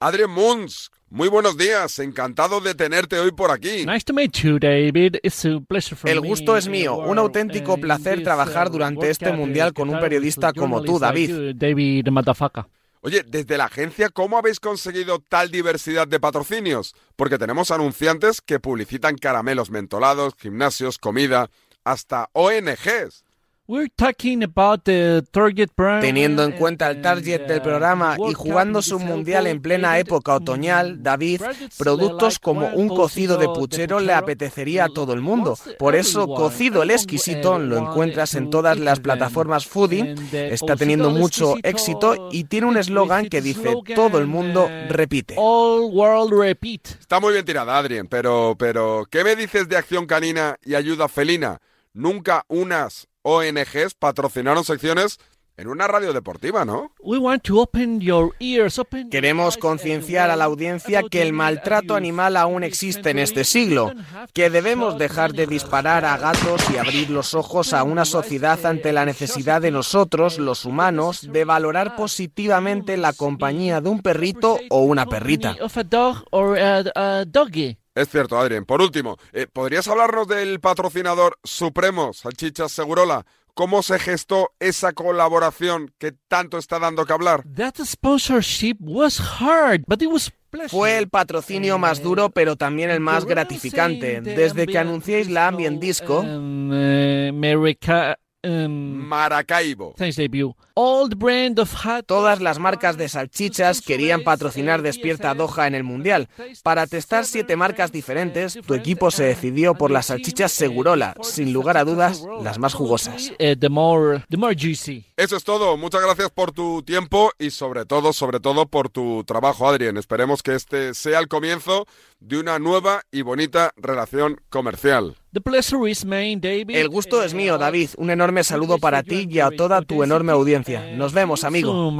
Adrien Munz, muy buenos días, encantado de tenerte hoy por aquí. Nice to meet you, David. It's a pleasure for El me gusto es mío, un auténtico placer this, trabajar uh, durante este mundial con un periodista como tú, like David. you, David Motherfucker. Oye, desde la agencia, ¿cómo habéis conseguido tal diversidad de patrocinios? Porque tenemos anunciantes que publicitan caramelos mentolados, gimnasios, comida, hasta ONGs. We're talking about the target brand, Teniendo en cuenta el target del programa y jugándose un mundial en plena época otoñal, David, productos como un cocido de puchero le apetecería a todo el mundo. Por eso, Cocido el Exquisito lo encuentras en todas las plataformas foodie, está teniendo mucho éxito y tiene un eslogan que dice todo el mundo repite. All world repeat. Está muy bien tirada, Adrien, pero, pero, ¿qué me dices de acción canina y ayuda felina? Nunca unas ONGs patrocinaron secciones en una radio deportiva, ¿no? We want to open your ears, open Queremos concienciar a la audiencia que el maltrato animal aún existe en este siglo, que debemos dejar de disparar a gatos y abrir los ojos a una sociedad ante la necesidad de nosotros, los humanos, de valorar positivamente la compañía de un perrito o una perrita. Es cierto, Adrien. Por último, eh, ¿podrías hablarnos del patrocinador supremo, Salchichas Segurola? ¿Cómo se gestó esa colaboración que tanto está dando que hablar? That sponsorship was hard, but it was. Fue el patrocinio más duro, pero también el más gratificante. Desde que anunciéis la Ambient Disco, Um, um, Maracaibo. thanks, debut. Old brand of hot Todas las marcas de salchichas querían patrocinar Despierta Doha en el Mundial. Para testar siete marcas diferentes, tu equipo se decidió por las salchichas Segurola, sin lugar a dudas, las más jugosas. eh, the more, the more juicy. Eso es todo. Muchas gracias por tu tiempo y sobre todo, sobre todo por tu trabajo, Adrien. Esperemos que este sea el comienzo de una nueva y bonita relación comercial. The pleasure is mine, David. El gusto es mío, David. Un enorme saludo para ti y a toda tu enorme audiencia. Nos vemos, amigo.